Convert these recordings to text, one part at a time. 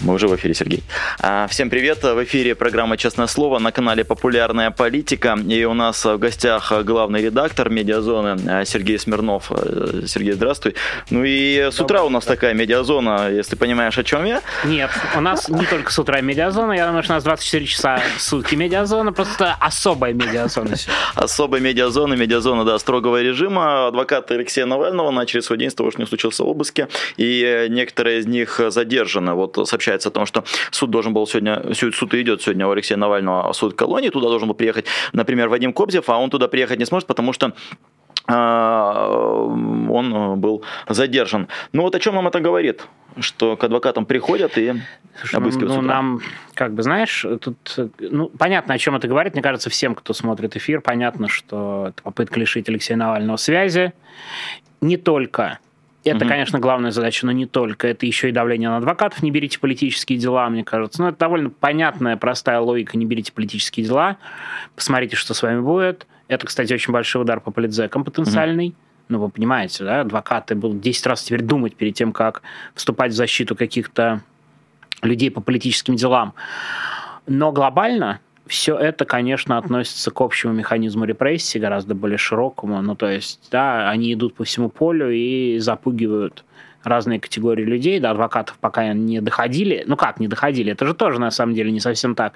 Мы уже в эфире, Сергей. А, всем привет. В эфире программа «Честное слово» на канале «Популярная политика». И у нас в гостях главный редактор «Медиазоны» Сергей Смирнов. Сергей, здравствуй. Ну и с утра у нас такая «Медиазона», если понимаешь, о чем я. Нет, у нас не только с утра «Медиазона». Я думаю, что у нас 24 часа в сутки «Медиазона», просто особая «Медиазона». Особая «Медиазона», «Медиазона», да, строгого режима. Адвокаты Алексея Навального начали свой день с того, что не случился обыски. И некоторые из них задержаны. Вот сообщают сообщается о том, что суд должен был сегодня, суд идет сегодня у Алексея Навального, суд колонии, туда должен был приехать, например, Вадим Кобзев, а он туда приехать не сможет, потому что а, он был задержан. Ну вот о чем нам это говорит? Что к адвокатам приходят и обыскивают ну, нам, как бы, знаешь, тут, ну, понятно, о чем это говорит. Мне кажется, всем, кто смотрит эфир, понятно, что это попытка лишить Алексея Навального связи. Не только это, угу. конечно, главная задача, но не только. Это еще и давление на адвокатов. Не берите политические дела, мне кажется. Ну, это довольно понятная, простая логика. Не берите политические дела. Посмотрите, что с вами будет. Это, кстати, очень большой удар по политзекам потенциальный. Угу. Ну, вы понимаете, да, адвокаты будут 10 раз теперь думать перед тем, как вступать в защиту каких-то людей по политическим делам. Но глобально все это, конечно, относится к общему механизму репрессии, гораздо более широкому. Ну, то есть, да, они идут по всему полю и запугивают разные категории людей, до адвокатов пока не доходили. Ну как не доходили? Это же тоже на самом деле не совсем так.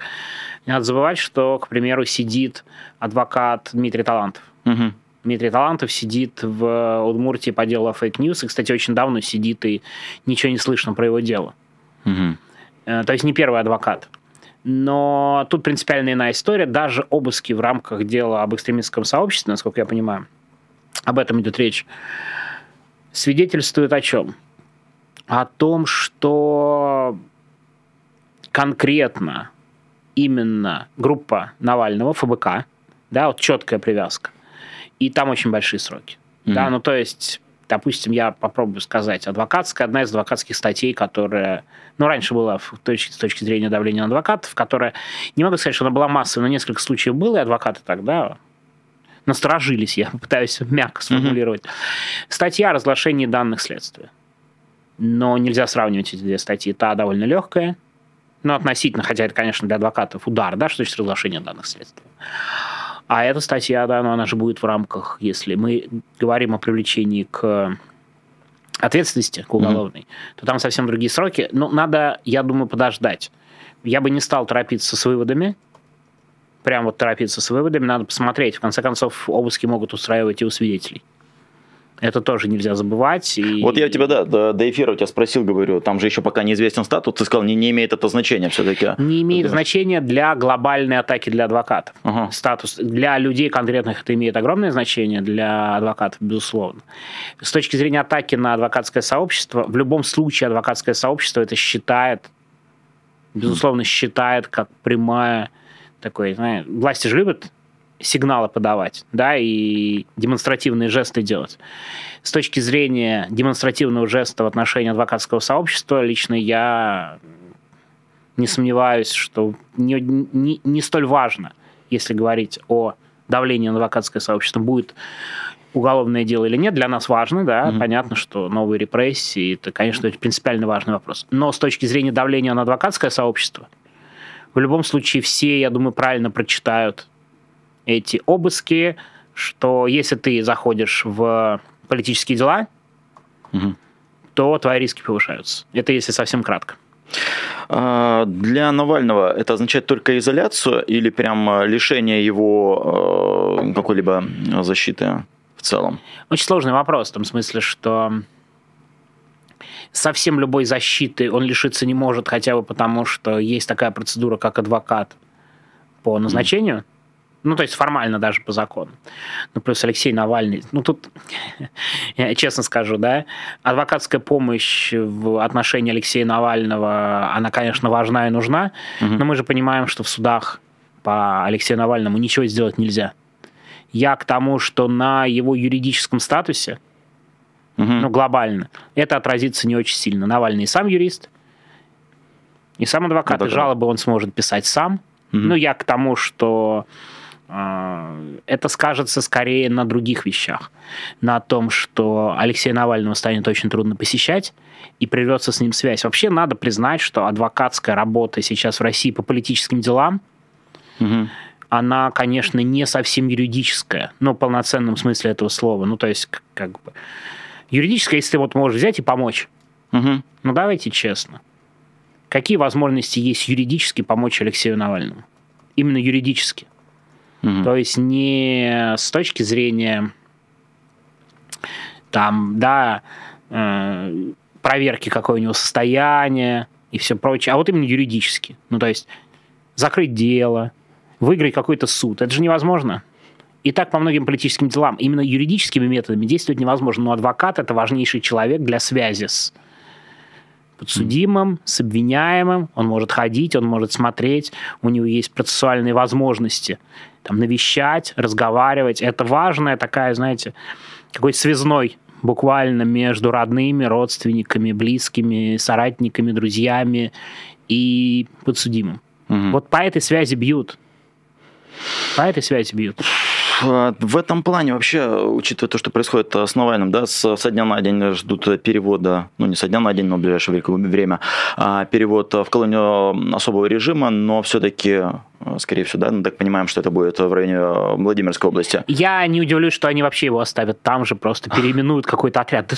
Не надо забывать, что, к примеру, сидит адвокат Дмитрий Талантов. Угу. Дмитрий Талантов сидит в Удмуртии по делу fake news, и, кстати, очень давно сидит, и ничего не слышно про его дело. Угу. То есть не первый адвокат. Но тут принципиально иная история. Даже обыски в рамках дела об экстремистском сообществе, насколько я понимаю, об этом идет речь, свидетельствует о чем? О том, что конкретно именно группа Навального, ФБК, да, вот четкая привязка, и там очень большие сроки. Mm-hmm. Да, ну то есть допустим, я попробую сказать, адвокатская, одна из адвокатских статей, которая, ну, раньше была в точки, с точки зрения давления на адвокатов, которая, не могу сказать, что она была массовой, но несколько случаев было, и адвокаты тогда насторожились, я пытаюсь мягко сформулировать. Mm-hmm. Статья о разглашении данных следствия. Но нельзя сравнивать эти две статьи. Та довольно легкая, но относительно, хотя это, конечно, для адвокатов удар, да, что значит разглашение данных следствия. А эта статья, да, но она же будет в рамках, если мы говорим о привлечении к ответственности к уголовной, mm-hmm. то там совсем другие сроки. Но надо, я думаю, подождать. Я бы не стал торопиться с выводами. Прям вот торопиться с выводами. Надо посмотреть. В конце концов, обыски могут устраивать и у свидетелей. Это тоже нельзя забывать. И... Вот я тебя, да, до, до эфира у тебя спросил, говорю, там же еще пока неизвестен статус, ты сказал, не, не имеет это значения все-таки. Не имеет значения для глобальной атаки для адвокатов. Ага. Статус для людей конкретных это имеет огромное значение, для адвокатов, безусловно. С точки зрения атаки на адвокатское сообщество, в любом случае адвокатское сообщество это считает, безусловно, считает как прямая такой, знаешь, власти же любят сигналы подавать, да, и демонстративные жесты делать. С точки зрения демонстративного жеста в отношении адвокатского сообщества, лично я не сомневаюсь, что не, не, не столь важно, если говорить о давлении на адвокатское сообщество, будет уголовное дело или нет, для нас важно, да, mm-hmm. понятно, что новые репрессии, это, конечно, это принципиально важный вопрос. Но с точки зрения давления на адвокатское сообщество, в любом случае все, я думаю, правильно прочитают эти обыски, что если ты заходишь в политические дела, угу. то твои риски повышаются. Это если совсем кратко. А, для Навального это означает только изоляцию или прям лишение его э, какой-либо защиты в целом? Очень сложный вопрос в том смысле, что совсем любой защиты он лишиться не может, хотя бы потому, что есть такая процедура, как адвокат по назначению. Mm. Ну, то есть формально даже по закону. Ну, плюс Алексей Навальный. Ну, тут, я честно скажу, да, адвокатская помощь в отношении Алексея Навального, она, конечно, важна и нужна, угу. но мы же понимаем, что в судах по Алексею Навальному ничего сделать нельзя. Я к тому, что на его юридическом статусе, угу. ну, глобально, это отразится не очень сильно. Навальный сам юрист, И сам адвокат, и жалобы он сможет писать сам. Mm-hmm. Ну, я к тому, что это скажется скорее на других вещах. На том, что Алексея Навального станет очень трудно посещать, и прервется с ним связь. Вообще надо признать, что адвокатская работа сейчас в России по политическим делам, угу. она, конечно, не совсем юридическая, но в полноценном смысле этого слова. Ну, то есть, как бы... Юридическая, если ты вот можешь взять и помочь. Угу. Ну, давайте честно. Какие возможности есть юридически помочь Алексею Навальному? Именно юридически. Угу. То есть не с точки зрения там, да, э, проверки, какое у него состояние и все прочее, а вот именно юридически. Ну, то есть закрыть дело, выиграть какой-то суд. Это же невозможно. И так по многим политическим делам. Именно юридическими методами действовать невозможно. Но адвокат – это важнейший человек для связи с подсудимым, с обвиняемым. Он может ходить, он может смотреть. У него есть процессуальные возможности там, навещать, разговаривать. Это важная такая, знаете, какой связной буквально между родными, родственниками, близкими, соратниками, друзьями и подсудимым. Угу. Вот по этой связи бьют. По этой связи бьют. А, в этом плане вообще, учитывая то, что происходит с Навальным, да, со дня на день ждут перевода, ну не со дня на день, но в ближайшее время, а, перевод в колонию особого режима, но все-таки скорее всего, да, мы так понимаем, что это будет в районе Владимирской области. Я не удивлюсь, что они вообще его оставят там же, просто переименуют какой-то отряд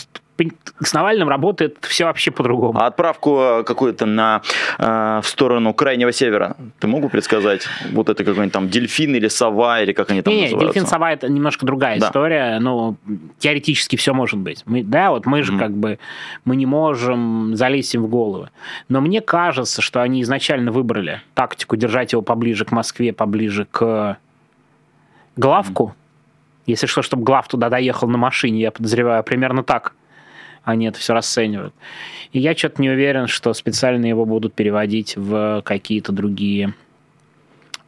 с Навальным работает все вообще по-другому. А отправку э, какую-то на, э, в сторону крайнего севера, ты могу предсказать? Вот это какой-нибудь там дельфин или сова, или как они там не, называются? дельфин, сова это немножко другая да. история, но теоретически все может быть. Мы, да, вот мы же mm-hmm. как бы, мы не можем залезть им в головы. Но мне кажется, что они изначально выбрали тактику держать его поближе к Москве, поближе к главку. Mm-hmm. Если что, чтобы глав туда доехал на машине, я подозреваю, примерно так они это все расценивают. И я что-то не уверен, что специально его будут переводить в какие-то другие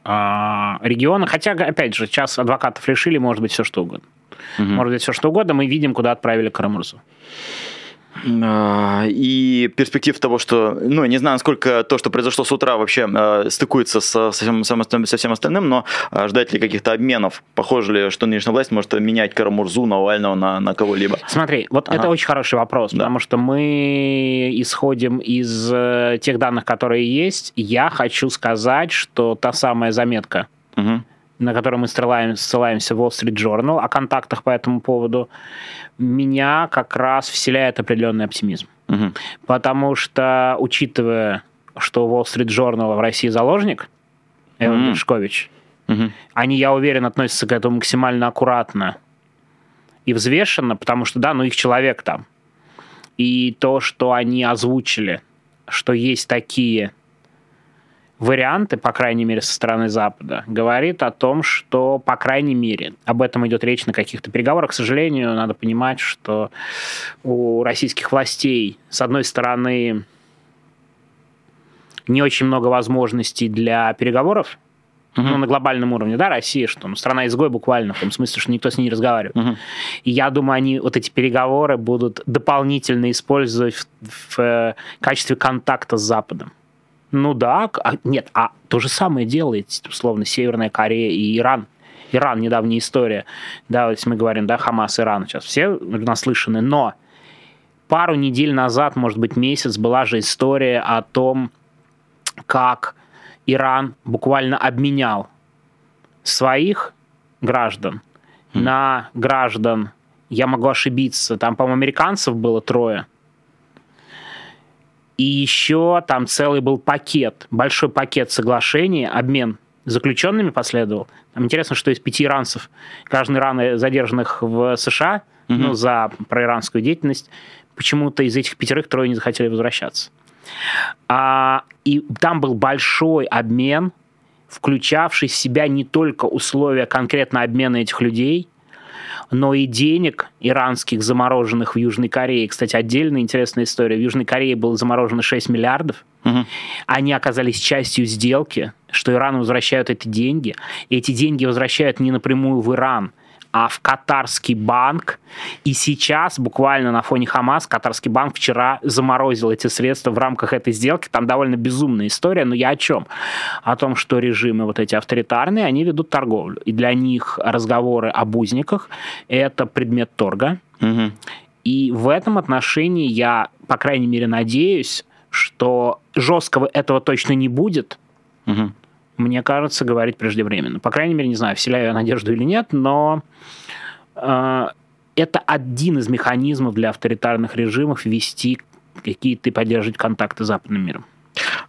а, регионы. Хотя, опять же, сейчас адвокатов решили, может быть, все что угодно. Угу. Может быть, все что угодно. Мы видим, куда отправили Карамурзу. А, и перспектив того, что, ну, не знаю, насколько то, что произошло с утра, вообще э, стыкуется со, со, всем, со всем остальным, но э, ждать ли каких-то обменов? Похоже ли, что нынешняя власть может менять Карамурзу, Навального на, на кого-либо? Смотри, вот ага. это очень хороший вопрос, да. потому что мы исходим из э, тех данных, которые есть. Я хочу сказать, что та самая заметка, угу на который мы ссылаемся, ссылаемся в Wall Street Journal, о контактах по этому поводу, меня как раз вселяет определенный оптимизм. Угу. Потому что, учитывая, что Wall Street Journal в России заложник, Эван угу. угу. они, я уверен, относятся к этому максимально аккуратно и взвешенно, потому что, да, ну их человек там. И то, что они озвучили, что есть такие варианты, по крайней мере, со стороны Запада, говорит о том, что, по крайней мере, об этом идет речь на каких-то переговорах. К сожалению, надо понимать, что у российских властей, с одной стороны, не очень много возможностей для переговоров, uh-huh. ну, на глобальном уровне, да, Россия, что ну, страна-изгой буквально, в том смысле, что никто с ней не разговаривает. Uh-huh. И я думаю, они вот эти переговоры будут дополнительно использовать в, в, в качестве контакта с Западом. Ну да, а, нет, а то же самое делает, условно, Северная Корея и Иран. Иран, недавняя история. Да, если мы говорим, да, Хамас, Иран, сейчас все наслышаны, но пару недель назад, может быть, месяц, была же история о том, как Иран буквально обменял своих граждан mm. на граждан, я могу ошибиться, там, по-моему, американцев было трое, и еще там целый был пакет, большой пакет соглашений, обмен заключенными последовал. Там интересно, что из пяти иранцев, граждан Ирана, задержанных в США, угу. ну, за проиранскую деятельность, почему-то из этих пятерых трое не захотели возвращаться. А, и там был большой обмен, включавший в себя не только условия конкретно обмена этих людей, но и денег иранских, замороженных в Южной Корее. Кстати, отдельная интересная история. В Южной Корее было заморожено 6 миллиардов. Угу. Они оказались частью сделки, что Ирану возвращают эти деньги. И эти деньги возвращают не напрямую в Иран, а в катарский банк. И сейчас, буквально на фоне Хамас, катарский банк вчера заморозил эти средства в рамках этой сделки. Там довольно безумная история, но я о чем? О том, что режимы вот эти авторитарные, они ведут торговлю. И для них разговоры об узниках – это предмет торга. Угу. И в этом отношении я, по крайней мере, надеюсь, что жесткого этого точно не будет. Угу. Мне кажется, говорить преждевременно. По крайней мере, не знаю, вселяю я надежду или нет, но э, это один из механизмов для авторитарных режимов вести какие-то и поддерживать контакты с западным миром.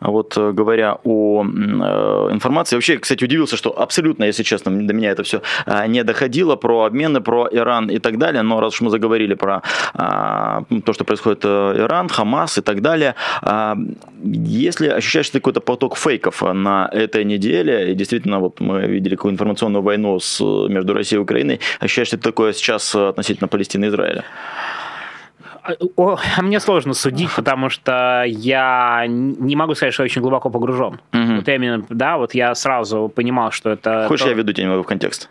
А вот э, говоря о э, информации, вообще, кстати, удивился, что абсолютно, если честно, до меня это все э, не доходило про обмены, про Иран и так далее. Но раз уж мы заговорили про то, что происходит Иран, Хамас и так далее, если ощущаешь какой-то поток фейков на этой неделе, и действительно, вот мы видели какую информационную войну с, между Россией и Украиной, ощущаешь ли ты такое сейчас относительно Палестины и Израиля? О, а мне сложно судить, потому что я не могу сказать, что я очень глубоко погружен. Угу. Вот именно, да, вот я сразу понимал, что это... Хочешь, то... я веду тебя немного в контекст?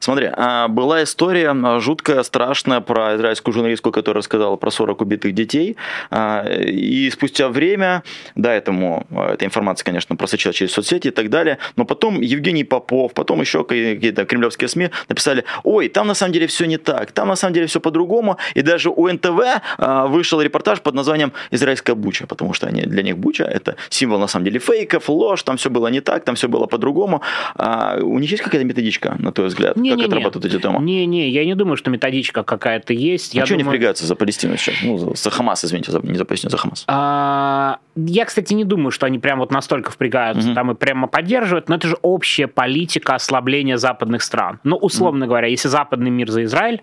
Смотри, а, была история жуткая, страшная про израильскую журналистку, которая рассказала про 40 убитых детей. А, и спустя время, да, этому, эта информация, конечно, просочилась через соцсети и так далее, но потом Евгений Попов, потом еще какие-то кремлевские СМИ написали, ой, там на самом деле все не так, там на самом деле все по-другому, и даже у НТВ а, вышел репортаж под названием «Израильская буча», потому что они, для них буча – это символ, на самом деле, фейков, ложь, там все было не так, там все было по-другому. А у них есть какая-то методичка, на твой взгляд, не, как не, отрабатывают эти темы? Не-не, я не думаю, что методичка какая-то есть. А я что думаю... они впрягаются за Палестину сейчас? Ну, за Хамас, извините, не за Палестину, за Хамас. А, я, кстати, не думаю, что они прям вот настолько впрягаются угу. там и прямо поддерживают, но это же общая политика ослабления западных стран. Ну, условно угу. говоря, если западный мир за Израиль,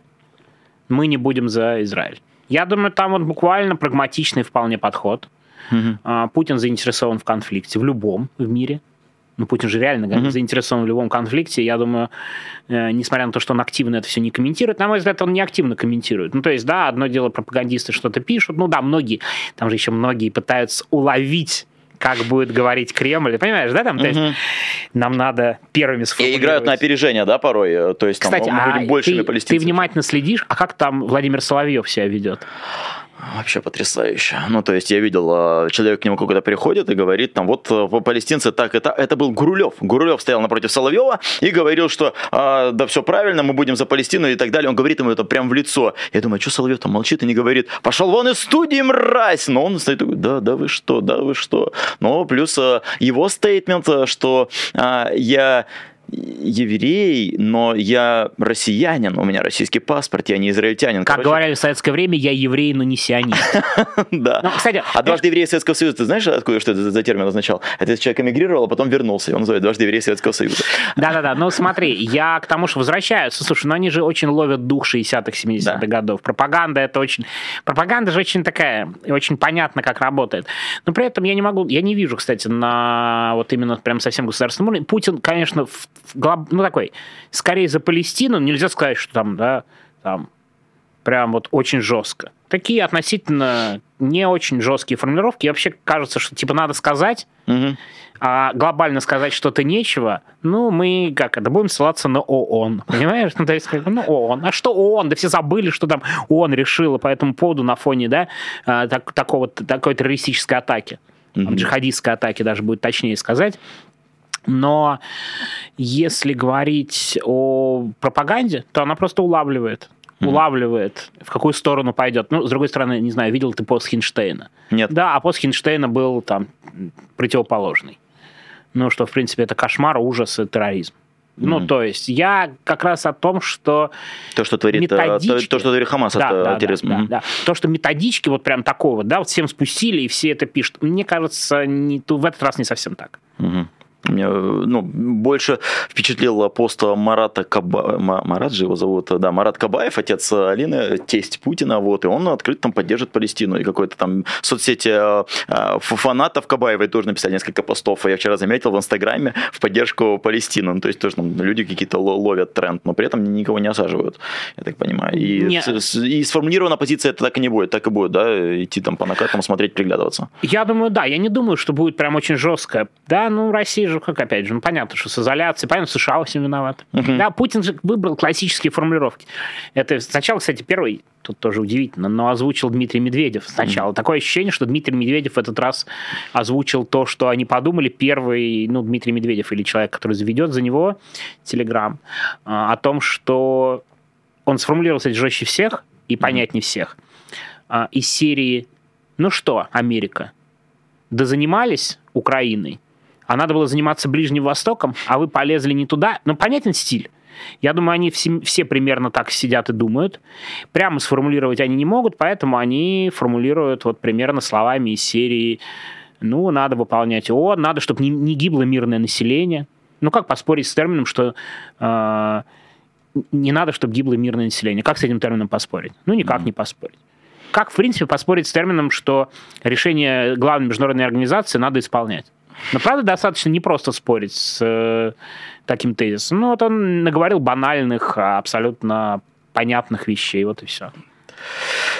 мы не будем за Израиль. Я думаю, там вот буквально прагматичный вполне подход. Угу. Путин заинтересован в конфликте, в любом в мире. Ну, Путин же реально mm-hmm. заинтересован в любом конфликте. Я думаю, э, несмотря на то, что он активно это все не комментирует, на мой взгляд, он не активно комментирует. Ну, то есть, да, одно дело, пропагандисты что-то пишут. Ну, да, многие, там же еще многие пытаются уловить как будет говорить Кремль. Понимаешь, да, там, то есть нам надо первыми сформулировать. И играют на опережение, да, порой? То есть, Кстати, там, мы будем а большими ты, ты внимательно следишь, а как там Владимир Соловьев себя ведет? Вообще потрясающе. Ну, то есть я видел, а, человек к нему какой-то приходит и говорит, там, вот э, палестинцы так, это, это был Гурулев. Гурулев стоял напротив Соловьева и говорил, что а, да все правильно, мы будем за Палестину и так далее. Он говорит ему это прям в лицо. Я думаю, что Соловьев там молчит и не говорит, пошел вон из студии, мразь! Но он стоит такой, да, да вы что, да вы что. Но плюс а, его стейтмент, что а, я еврей, но я россиянин, у меня российский паспорт, я не израильтянин. Как Короче... говорили в советское время, я еврей, но не сионист. Да. Ну, кстати, а дважды еврей Советского Союза, ты знаешь, откуда что это за термин означал? Это человек эмигрировал, а потом вернулся, его называют дважды еврей Советского Союза. Да-да-да, ну смотри, я к тому, что возвращаются, слушай, ну они же очень ловят дух 60-х, 70-х годов. Пропаганда это очень... Пропаганда же очень такая, очень понятно, как работает. Но при этом я не могу, я не вижу, кстати, на вот именно прям совсем государственном уровне. Путин, конечно, в ну, такой, скорее за Палестину, нельзя сказать, что там, да, там, прям вот очень жестко. Такие относительно не очень жесткие формулировки. И вообще кажется, что типа надо сказать, угу. а глобально сказать что-то нечего. Ну, мы как это будем ссылаться на ООН. Понимаешь? Ну, то есть, как, ну, ООН. А что ООН? Да все забыли, что там ООН решила по этому поводу на фоне, да, а, так, такого, такой террористической атаки. Угу. Джихадистской атаки даже будет точнее сказать. Но если говорить о пропаганде, то она просто улавливает улавливает, в какую сторону пойдет. Ну, с другой стороны, не знаю, видел ты пост Хинштейна? Нет. Да, а пост Хинштейна был там противоположный. Ну, что, в принципе, это кошмар, ужас и терроризм. Mm-hmm. Ну, то есть я как раз о том, что то, что творит, методички... то, то, что творит Хамас, да, это да, терроризм. Да, mm-hmm. да, да. То, что методички вот прям такого, да, вот всем спустили и все это пишут. Мне кажется, не, в этот раз не совсем так. Mm-hmm. Меня ну, больше впечатлил пост Марата Кабаева. Марат же его зовут, да, Марат Кабаев, отец Алины, тесть Путина, вот, и он открыто там поддержит Палестину. И какой-то там соцсети э, э, фанатов Кабаевой тоже написали несколько постов. Я вчера заметил в Инстаграме в поддержку Палестины. Ну, то есть тоже там люди какие-то ловят тренд, но при этом никого не осаживают, я так понимаю. И, не... и сформулирована позиция это так и не будет, так и будет, да, идти там по накатам, смотреть, приглядываться. Я думаю, да, я не думаю, что будет прям очень жестко. Да, ну, Россия вижу, как опять же, ну понятно, что с изоляцией, понятно, США во всем виноваты. Uh-huh. Да, Путин же выбрал классические формулировки. Это сначала, кстати, первый, тут тоже удивительно, но озвучил Дмитрий Медведев сначала. Uh-huh. Такое ощущение, что Дмитрий Медведев в этот раз озвучил то, что они подумали, первый, ну, Дмитрий Медведев или человек, который заведет за него Телеграм, о том, что он сформулировался жестче всех и понятнее всех. А, из серии «Ну что, Америка, да занимались Украиной, а надо было заниматься Ближним Востоком, а вы полезли не туда. Ну, понятен стиль. Я думаю, они все, все примерно так сидят и думают. Прямо сформулировать они не могут, поэтому они формулируют вот примерно словами из серии ну, надо выполнять ООН, надо, чтобы не, не гибло мирное население. Ну, как поспорить с термином, что э, не надо, чтобы гибло мирное население? Как с этим термином поспорить? Ну, никак mm-hmm. не поспорить. Как, в принципе, поспорить с термином, что решение главной международной организации надо исполнять? Но, правда, достаточно не просто спорить с э, таким тезисом. Ну, вот он наговорил банальных, абсолютно понятных вещей, вот и все.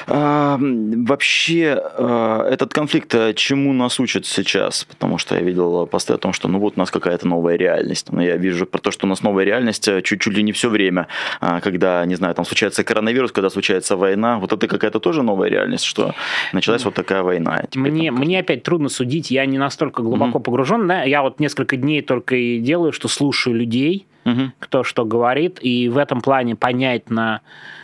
А, вообще, а, этот конфликт а, чему нас учат сейчас? Потому что я видел посты о том, что ну вот у нас какая-то новая реальность. Но я вижу про то, что у нас новая реальность чуть-чуть ли не все время. Когда, не знаю, там случается коронавирус, когда случается война. Вот это какая-то тоже новая реальность, что началась вот такая война. Теперь мне, там... мне опять трудно судить, я не настолько глубоко mm-hmm. погружен. Да? Я вот несколько дней только и делаю, что слушаю людей, mm-hmm. кто что говорит, и в этом плане понять на Э,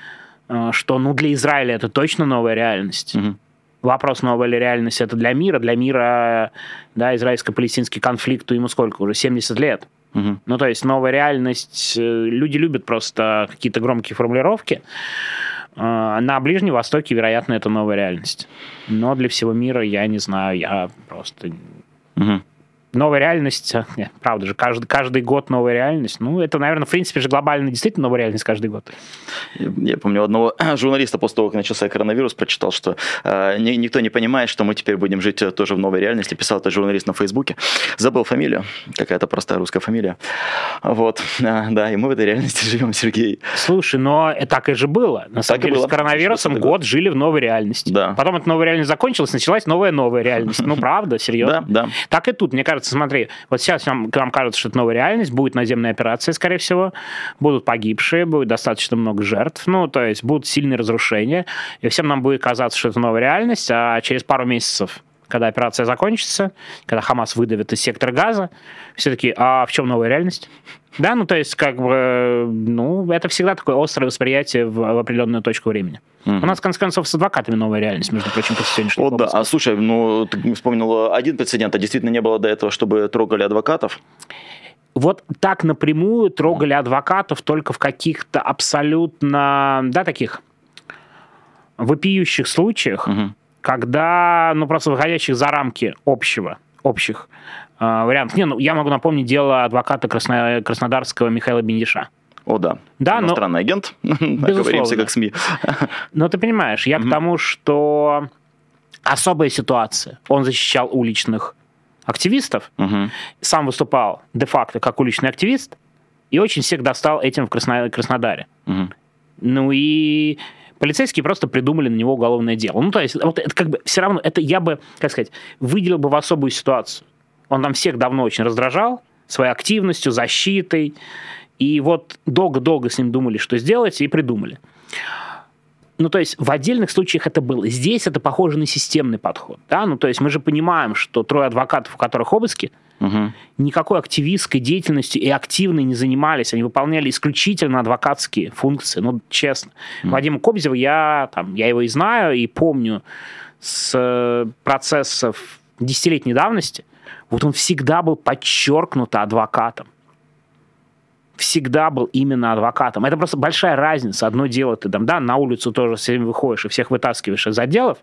что ну, для Израиля это точно новая реальность. Угу. Вопрос, новая ли реальность это для мира. Для мира, да, израильско-палестинский конфликт, ему сколько уже? 70 лет. Угу. Ну, то есть новая реальность, э, люди любят просто какие-то громкие формулировки. Э, на Ближнем Востоке, вероятно, это новая реальность. Но для всего мира я не знаю, я просто... Угу новая реальность, нет, правда же, каждый, каждый год новая реальность. Ну, это, наверное, в принципе же глобально действительно новая реальность каждый год. Я, я помню одного журналиста после того, как начался коронавирус, прочитал, что э, никто не понимает, что мы теперь будем жить э, тоже в новой реальности. Писал это журналист на Фейсбуке. Забыл фамилию, какая-то простая русская фамилия. Вот, а, да, и мы в этой реальности живем, Сергей. Слушай, но так и же было. На самом так деле, с коронавирусом год жили в новой реальности. Да. Потом эта новая реальность закончилась, началась новая новая реальность. Ну, правда, серьезно. Да, да. Так и тут, мне кажется, смотри, вот сейчас нам, нам кажется, что это новая реальность, будет наземная операция, скорее всего, будут погибшие, будет достаточно много жертв, ну, то есть будут сильные разрушения, и всем нам будет казаться, что это новая реальность, а через пару месяцев когда операция закончится, когда Хамас выдавит из сектора газа, все таки а в чем новая реальность? Да, ну то есть как бы, ну это всегда такое острое восприятие в, в определенную точку времени. Mm-hmm. У нас, в конце концов, с адвокатами новая реальность, между прочим, после сегодняшнего Вот да, а слушай, ну ты вспомнил один прецедент, а действительно не было до этого, чтобы трогали адвокатов? Вот так напрямую трогали адвокатов только в каких-то абсолютно, да, таких вопиющих случаях, угу. Когда, ну, просто выходящих за рамки общего, общих э, вариантов. Не, ну, я могу напомнить дело адвоката Красно... Краснодарского Михаила Бендиша. О, да. Да, Иностранный но... агент. Говоримся как СМИ. Но ты понимаешь, я к тому, что особая ситуация. Он защищал уличных активистов, сам выступал де-факто как уличный активист, и очень всех достал этим в Краснодаре. Ну и полицейские просто придумали на него уголовное дело. Ну, то есть, вот это как бы все равно, это я бы, как сказать, выделил бы в особую ситуацию. Он там всех давно очень раздражал своей активностью, защитой. И вот долго-долго с ним думали, что сделать, и придумали. Ну, то есть в отдельных случаях это было. Здесь это похоже на системный подход. Да? Ну, то есть мы же понимаем, что трое адвокатов, у которых обыски, угу. никакой активистской деятельностью и активно не занимались. Они выполняли исключительно адвокатские функции. Ну, честно. Угу. Вадима Кобзева, я, там, я его и знаю, и помню с процессов десятилетней давности. Вот он всегда был подчеркнуто адвокатом всегда был именно адвокатом. Это просто большая разница. Одно дело, ты там, да, на улицу тоже все время выходишь и всех вытаскиваешь из отделов,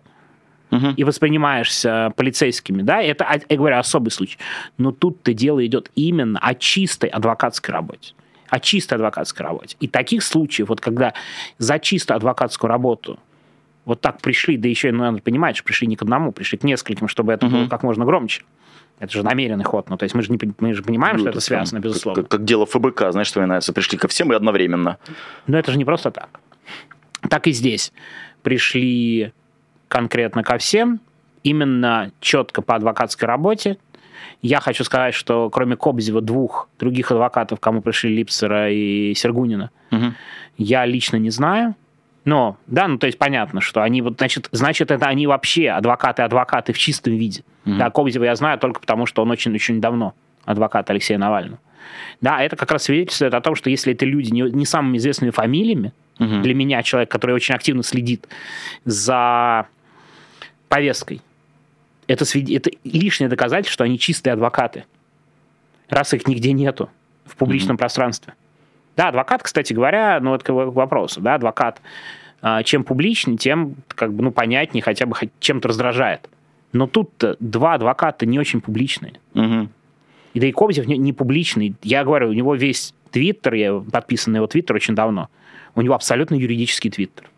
угу. и воспринимаешься полицейскими, да, это, я говорю, особый случай. Но тут-то дело идет именно о чистой адвокатской работе о чистой адвокатской работе. И таких случаев, вот когда за чисто адвокатскую работу вот так пришли, да еще, ну, надо понимать, что пришли не к одному, пришли к нескольким, чтобы это угу. было как можно громче. Это же намеренный ход. Ну, то есть мы же, не, мы же понимаем, ну, что это связано, там, безусловно. Как, как дело ФБК, знаешь, вспоминается. Пришли ко всем и одновременно. Но это же не просто так. Так и здесь. Пришли конкретно ко всем, именно четко по адвокатской работе, Я хочу сказать, что кроме Кобзева двух других адвокатов, кому пришли Липсера и Сергунина, Мгм. я лично не знаю. Но, да, ну то есть понятно, что они вот, значит, значит, это они вообще адвокаты-адвокаты в чистом виде. Мгм. Да, Кобзева я знаю только потому, что он очень-очень давно адвокат Алексея Навального. Да, это как раз свидетельствует о том, что если это люди не, не самыми известными фамилиями, Мгм. для меня человек, который очень активно следит за повесткой, это, свид- это лишнее доказательство, что они чистые адвокаты, раз их нигде нету в публичном пространстве. Да, адвокат, кстати говоря, ну это к вопросу, да, адвокат, а, чем публичнее, тем как бы, ну, понятнее, хотя бы чем-то раздражает. Но тут два адвоката не очень публичные. Мгм. И да и Кобзев не, не публичный. Я говорю, у него весь твиттер, я подписан на его твиттер очень давно, у него абсолютно юридический твиттер.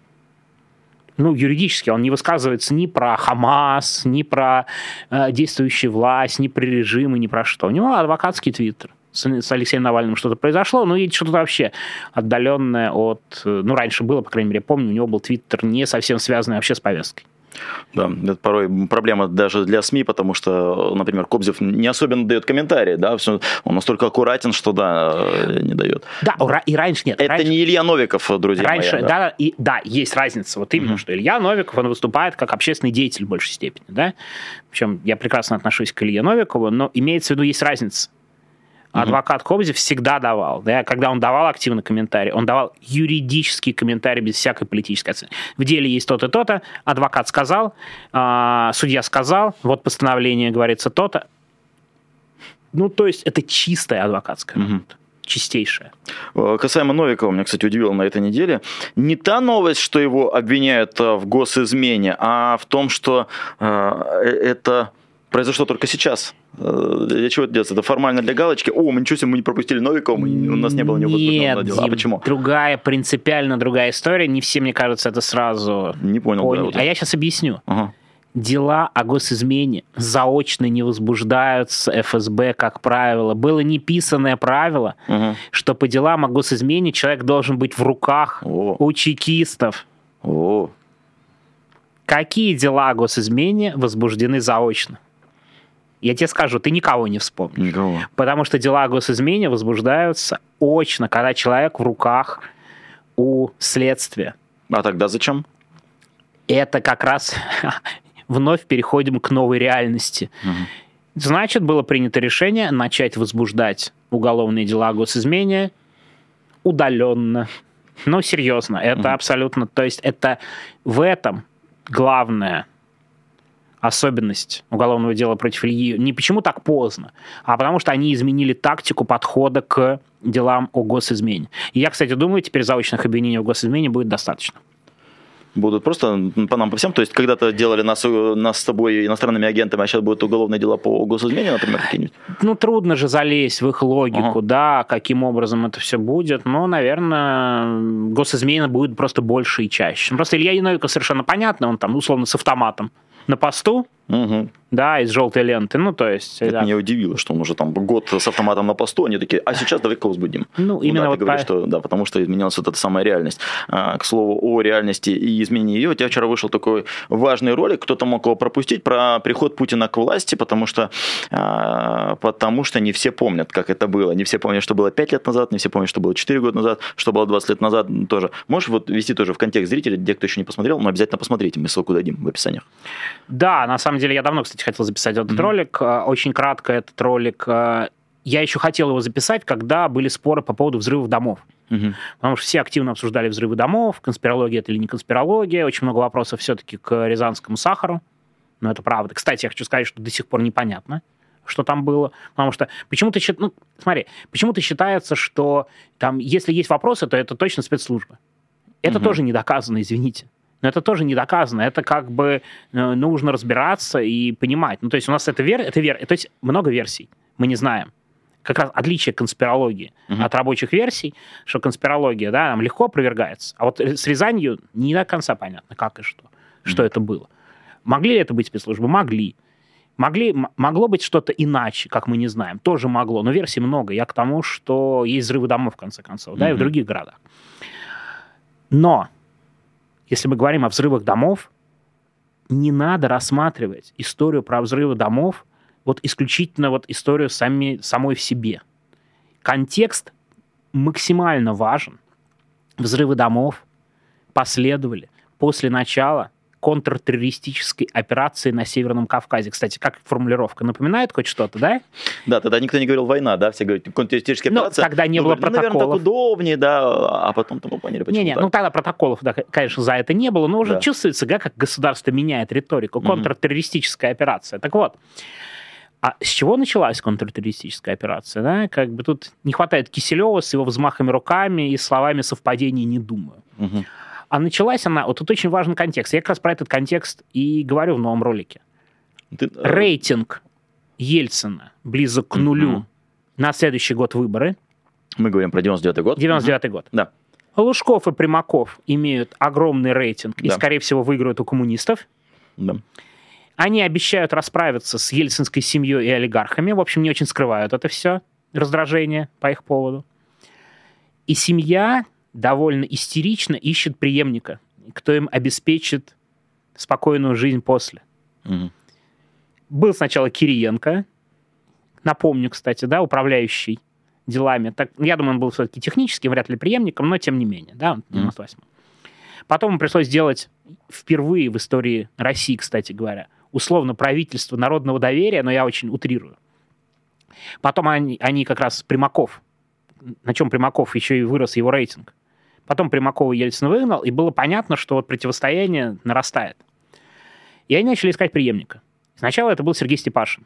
Ну, юридически он не высказывается ни про Хамас, ни про э, действующую власть, ни про режимы, ни про что. У него адвокатский твиттер. С, с Алексеем Навальным что-то произошло, ну и что-то вообще отдаленное от... э, Ну, раньше было, по крайней мере, я помню, у него был твиттер не совсем связанный вообще с повесткой. Да, это порой проблема даже для СМИ, потому что, например, Кобзев не особенно дает комментарии, да, всё- он настолько аккуратен, что да, э, не дает. Да, ра- и раньше нет. Это раньше- не Илья Новиков, друзья Раньше, мои. да, да, и, да, есть разница. Вот именно, Мгм. что Илья Новиков, он выступает как общественный деятель в большей степени, да. Причем я прекрасно отношусь к Илье Новикову, но имеется в виду, есть разница. Адвокат Кобзев всегда давал, да, когда он давал активно комментарий, он давал юридический комментарий без всякой политической оценки. В деле есть то-то, то-то, адвокат сказал, а, судья сказал, вот постановление говорится то-то. Ну, то есть это чистая адвокатская Мгм. работа, чистейшая. Э, Касаемо Новикова, меня, кстати, удивило на этой неделе. Не та новость, что его обвиняют э, в госизмене, а в том, что э, это произошло только сейчас. Э, Для чего это делается? Это формально для галочки. О, мы ничего себе, мы не пропустили Новикова, мы- у нас не было ни Нет, дела. А почему? другая, принципиально другая история. Не все, мне кажется, это сразу Не понял. да, поняли. вот а я сейчас объясню. Ага. Дела о госизмене заочно не возбуждаются ФСБ, как правило. Было неписанное правило, Мгм. что по делам о госизмене человек должен быть в руках О, у чекистов. о. Какие дела о госизмене возбуждены заочно? Я тебе скажу, ты никого не вспомнишь. Никого. Потому что дела о госизмене возбуждаются очно, когда человек в руках у следствия. А тогда зачем? Это как раз вновь переходим к новой реальности. Мгм. Значит, было принято решение начать возбуждать уголовные дела о госизмене удаленно. Ну, серьезно, это Мгм. абсолютно... То есть это в этом главная особенность уголовного дела против Ильи. Не почему так поздно, а потому что они изменили тактику подхода к делам о госизмене. И я, кстати, думаю, теперь заочных обвинений в госизмене будет достаточно. Будут просто по нам, по всем. То есть когда-то делали нас, нас с тобой иностранными агентами, а сейчас будут уголовные дела по госизмене, например, какие-нибудь. Ну, трудно же залезть в их логику, Ага. да, каким образом это все будет. Но, наверное, госизмена будет просто больше и чаще. Просто Илья Яновиков совершенно понятно, он там, условно, с автоматом на посту, Угу. да, из желтой ленты. Ну, то есть... Это да. меня удивило, что он уже там год с автоматом на посту, они такие, а сейчас давай-ка возбудим. Ну, Ну именно да, вот ты говоришь, по- что да, потому что изменилась вот эта самая реальность. А, к слову, о реальности и изменении ее. У тебя вчера вышел такой важный ролик, кто-то мог его пропустить, про приход Путина к власти, потому что, а, потому что не все помнят, как это было. Не все помнят, что было 5 лет назад, не все помнят, что было 4 года назад, что было 20 лет назад тоже. Можешь вот ввести тоже в контекст зрителей, те, кто еще не посмотрел, но обязательно посмотрите, мы ссылку дадим в описании. Да, на самом деле, я давно, кстати, хотел записать этот Мгм. ролик. Э, Очень кратко этот ролик. э, Я еще хотел его записать, когда были споры по поводу взрывов домов. Мгм. Потому что все активно обсуждали взрывы домов, конспирология это или не конспирология. Очень много вопросов все-таки к рязанскому сахару. Но это правда. Кстати, я хочу сказать, что до сих пор непонятно, что там было. Потому что почему-то ну, смотри, почему-то считается, что там, если есть вопросы, то это точно спецслужбы. Это Мгм. тоже не доказано, извините. Но это тоже не доказано. Это как бы э, нужно разбираться и понимать. Ну, то есть у нас это вер, это вер, то есть много версий. Мы не знаем. Как раз отличие конспирологии Мгм. от рабочих версий, что конспирология, да, нам легко опровергается. А вот с Рязанью не до конца понятно, как и что. Что Мгм. это было. Могли ли это быть спецслужбы? Могли. Могли, могло быть что-то иначе, как мы не знаем. Тоже могло. Но версий много. Я к тому, что есть взрывы домов, в конце концов, да, и в других городах. Но если мы говорим о взрывах домов, не надо рассматривать историю про взрывы домов вот исключительно вот историю сами, самой в себе. Контекст максимально важен. Взрывы домов последовали после начала контртеррористической операции на Северном Кавказе. Кстати, как формулировка? Напоминает хоть что-то, да? Да, тогда никто не говорил война, да, все говорят контртеррористическая Ну, операция. тогда не Ну, было ну, наверное, так протоколов. удобнее, да, а потом там поняли, почему Не-не, ну тогда протоколов, да, конечно, за это не было, но уже Да. чувствуется, да, как государство меняет риторику. Контртеррористическая операция. Так вот, а с чего началась контртеррористическая операция? Да? Как бы тут не хватает Киселева с его взмахами руками и словами совпадений не думаю. Мгм. А началась она, вот тут очень важный контекст. Я как раз про этот контекст и говорю в новом ролике. Ты- Рейтинг Ельцина близок к нулю Мгм. на следующий год выборы. Мы говорим про 99 год. 99 год. Да. Лужков и Примаков имеют огромный рейтинг и, Да. скорее всего, выиграют у коммунистов. Да. Они обещают расправиться с ельцинской семьей и олигархами. В общем, не очень скрывают это все, раздражение по их поводу. И семья довольно истерично ищет преемника, кто им обеспечит спокойную жизнь после. Мгм. Был сначала Кириенко, напомню, кстати, да, управляющий делами. Так, я думаю, он был все-таки технически, вряд ли преемником, но тем не менее, да, он в 98 Потом ему пришлось сделать впервые в истории России, кстати говоря, условно правительство народного доверия, но я очень утрирую. Потом они, они как раз Примаков, на чем Примаков еще и вырос его рейтинг. Потом Примакова Ельцин выгнал, и было понятно, что вот противостояние нарастает. И они начали искать преемника. Сначала это был Сергей Степашин.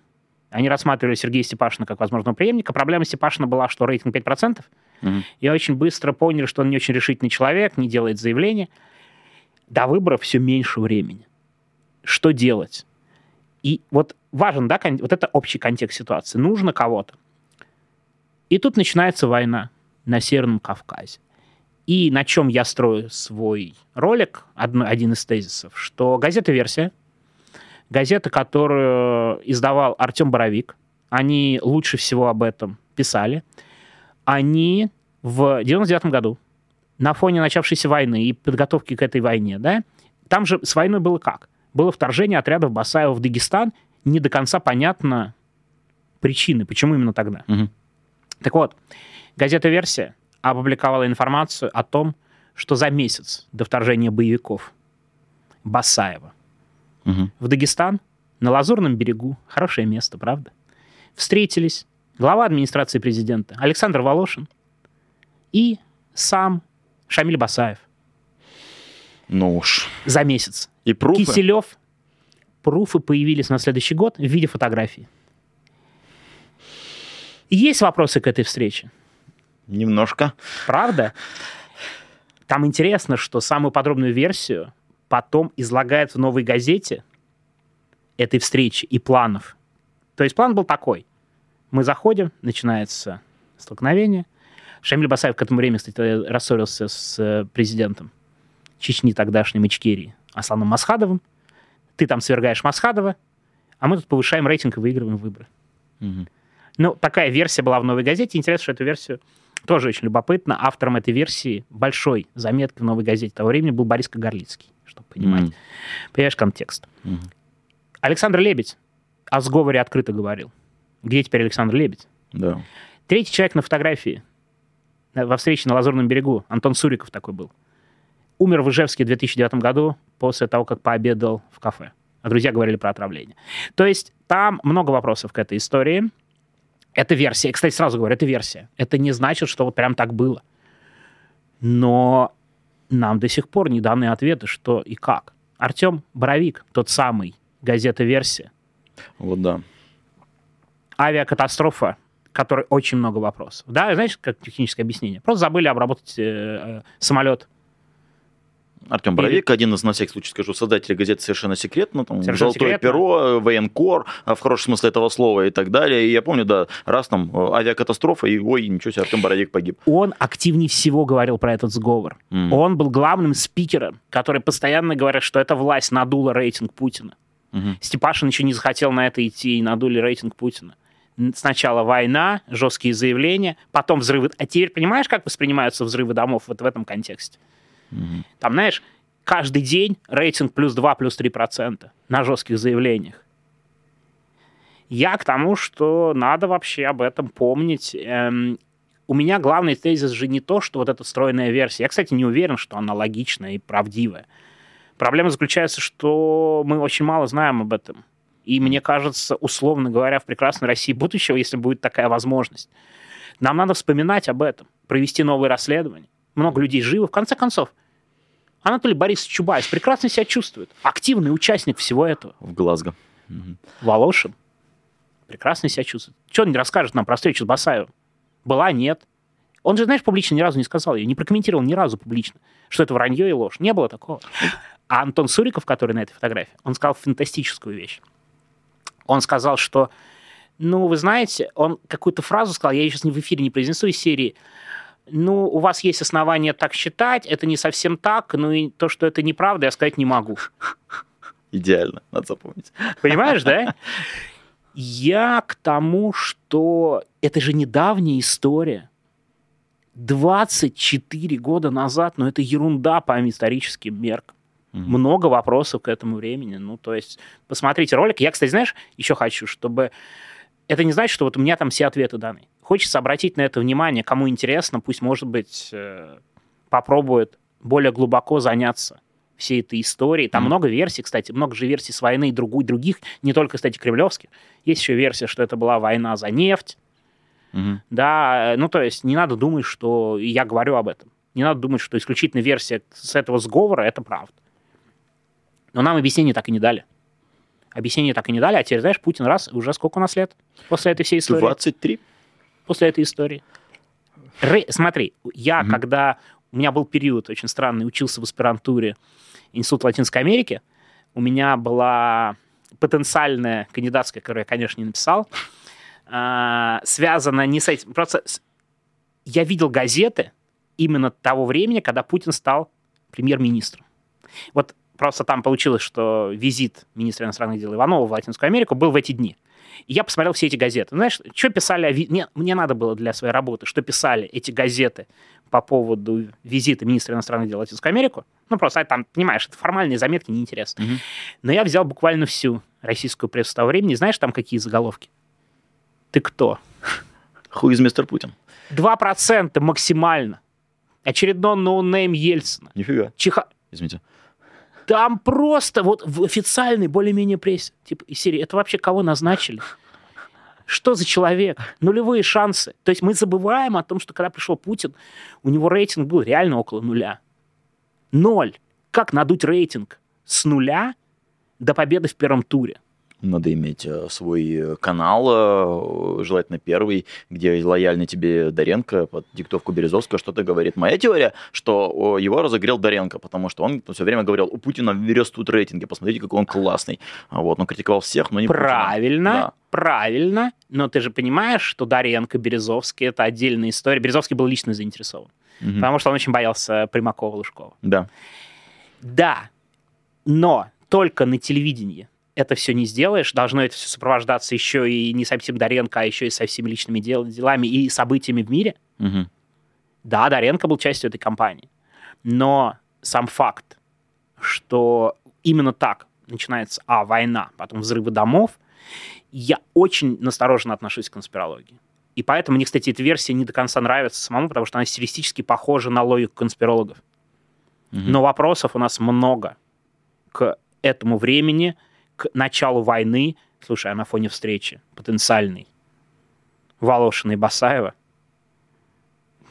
Они рассматривали Сергея Степашина как возможного преемника. Проблема Степашина была, что рейтинг 5%, Мгм. и очень быстро поняли, что он не очень решительный человек, не делает заявления. До выборов все меньше времени. Что делать? И вот важен, да, вот это общий контекст ситуации. Нужно кого-то. И тут начинается война на Северном Кавказе. И на чем я строю свой ролик, одно- один из тезисов, что газета «Версия», газета, которую издавал Артем Боровик, они лучше всего об этом писали, они в 99 году на фоне начавшейся войны и подготовки к этой войне, да, там же с войной было как? Было вторжение отрядов Басаева в Дагестан, не до конца понятно причины, почему именно тогда. Мгм. Так вот, газета «Версия» опубликовала информацию о том, что за месяц до вторжения боевиков Басаева Мгм. в Дагестан, на Лазурном берегу, хорошее место, правда, встретились глава администрации президента Александр Волошин и сам Шамиль Басаев Ну уж. за месяц. И пруфы? Киселев. Пруфы появились на следующий год в виде фотографий. Есть вопросы к этой встрече? Немножко. Правда? Там интересно, что самую подробную версию потом излагает в новой газете этой встречи и планов. То есть план был такой. Мы заходим, начинается столкновение. Шамиль Басаев к этому времени, кстати, рассорился с э, президентом Чечни тогдашней Ичкерии Асланом Масхадовым. Ты там свергаешь Масхадова, а мы тут повышаем рейтинг и выигрываем выборы. Мгм. Ну, такая версия была в новой газете. Интересно, что эту версию тоже очень любопытно. Автором этой версии большой заметки в новой газете того времени был Борис Кагарлицкий, чтобы понимать. Мгм. Понимаешь контекст. Мгм. Александр Лебедь о сговоре открыто говорил. Где теперь Александр Лебедь? Да. Третий человек на фотографии э, во встрече на Лазурном берегу, Антон Суриков такой был, умер в Ижевске в 2009 году после того, как пообедал в кафе. А друзья говорили про отравление. То есть там много вопросов к этой истории. Это версия. Кстати, сразу говорю, это версия. Это не значит, что вот прям так было. Но нам до сих пор не даны ответы, что и как. Артем Боровик, тот самый, газета «Версия», Вот да. авиакатастрофа, которой очень много вопросов. Да, знаешь, как техническое объяснение? Просто забыли обработать э, э, самолет. Артем Боровик, один из, на всякий случай скажу, создателей газеты «Совершенно секретно», там, Совершенно «Золотое секретно. перо», «Военкор», а, в хорошем смысле этого слова и так далее. И я помню, да, раз там э, авиакатастрофа, и ой, ничего себе, Артем Боровик погиб. Он активнее всего говорил про этот сговор. М. Он был главным спикером, который постоянно говорит, что эта власть надула рейтинг Путина. Мгм. Степашин еще не захотел на это идти и надули рейтинг Путина. Сначала война, жесткие заявления, потом взрывы. А теперь понимаешь, как воспринимаются взрывы домов вот в этом контексте? Мгм. Там, знаешь, каждый день рейтинг плюс 2, плюс 3 процента на жестких заявлениях. Я к тому, что надо вообще об этом помнить. Эм, у меня главный тезис же не то, что вот эта стройная версия. Я, кстати, не уверен, что она логичная и правдивая. Проблема заключается, что мы очень мало знаем об этом. И мне кажется, условно говоря, в прекрасной России будущего, если будет такая возможность, нам надо вспоминать об этом, провести новые расследования. Много людей живы. В конце концов, Анатолий Борисович Чубайс прекрасно себя чувствует. Активный участник всего этого. В Глазго. Волошин прекрасно себя чувствует. Что он не расскажет нам про встречу с Басаевым? Была, нет. Он же, знаешь, публично ни разу не сказал ее, не прокомментировал ни разу публично, что это вранье и ложь. Не было такого. А Антон Суриков, который на этой фотографии, он сказал фантастическую вещь. Он сказал, что, ну, вы знаете, он какую-то фразу сказал, я ее сейчас в эфире не произнесу из серии, ну, у вас есть основания так считать, это не совсем так, ну и то, что это неправда, я сказать не могу. Идеально, надо запомнить. Понимаешь, да? Я к тому, что это же недавняя история. 24 года назад, но это ерунда по историческим меркам. Mm-hmm. Много вопросов к этому времени. Ну, то есть, посмотрите ролик. Я, кстати, знаешь, еще хочу, чтобы... Это не значит, что вот у меня там все ответы даны. Хочется обратить на это внимание. Кому интересно, пусть, может быть, э, попробует более глубоко заняться всей этой историей. Там mm-hmm. много версий, кстати, много же версий с войны и других, не только, кстати, кремлевских. Есть еще версия, что это была война за нефть. Mm-hmm. Да, ну то есть не надо думать, что я говорю об этом. Не надо думать, что исключительно версия с этого сговора это правда. Но нам объяснение так и не дали. Объяснение так и не дали, а теперь, знаешь, Путин раз, уже сколько у нас лет после этой всей истории? 23. После этой истории. Ры... Смотри, я, mm-hmm. когда... У меня был период очень странный, учился в аспирантуре Института Латинской Америки, у меня была потенциальная кандидатская, которую я, конечно, не написал, а, связана не с этим. Просто я видел газеты именно того времени, когда Путин стал премьер-министром. Вот просто там получилось, что визит министра иностранных дел Иванова в Латинскую Америку был в эти дни. И я посмотрел все эти газеты. Знаешь, что писали... Мне, мне надо было для своей работы, что писали эти газеты по поводу визита министра иностранных дел в Латинскую Америку. Ну, просто там, понимаешь, это формальные заметки, неинтересно. Угу. Но я взял буквально всю российскую прессу того времени. Знаешь, там какие заголовки? Ты кто? Who is Mr. Путин? Два процента максимально. Очередной no name Ельцина. Нифига. Чиха... Извините. Там просто вот в официальной более-менее прессе, типа из серии, это вообще кого назначили? Что за человек? Нулевые шансы. То есть мы забываем о том, что когда пришел Путин, у него рейтинг был реально около нуля. Ноль. Как надуть рейтинг с нуля до победы в первом туре? Надо иметь э, свой э, канал, э, желательно первый, где лояльный тебе Доренко под диктовку Березовского что-то говорит. Моя теория, что его разогрел Доренко, потому что он все время говорил, у Путина растут рейтинги, посмотрите, какой он классный. Вот, он критиковал всех, но не Правильно, да. правильно, но ты же понимаешь, что Доренко, Березовский – это отдельная история. Березовский был лично заинтересован, угу. потому что он очень боялся Примакова-Лужкова. Да. Да, но только на телевидении это все не сделаешь, должно это все сопровождаться еще и не совсем Доренко, а еще и со всеми личными дел, делами и событиями в мире. Угу. Да, Доренко был частью этой кампании, но сам факт, что именно так начинается, а, война, потом взрывы домов, я очень настороженно отношусь к конспирологии. И поэтому мне, кстати, эта версия не до конца нравится самому, потому что она стилистически похожа на логику конспирологов. Угу. Но вопросов у нас много к этому времени – к началу войны, слушай, а на фоне встречи потенциальной Волошина и Басаева,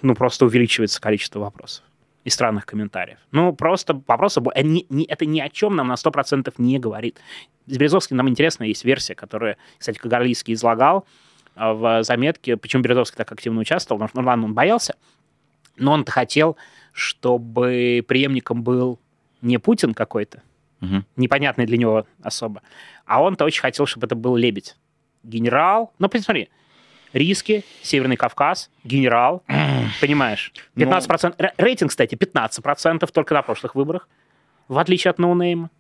ну, просто увеличивается количество вопросов и странных комментариев. Ну, просто вопросы... Это ни о чем нам на 100% не говорит. С Березовским нам интересно, есть версия, которую, кстати, Кагарлийский излагал а, в заметке, почему Березовский так активно участвовал, ну, ладно, он боялся, но он-то хотел, чтобы преемником был не Путин какой-то, угу. непонятный для него особо. А он-то очень хотел, чтобы это был лебедь. Генерал. Ну, посмотри, риски, Северный Кавказ, генерал, понимаешь? 15%. Ну... Рейтинг, кстати, 15% только на прошлых выборах, в отличие от ноунейма.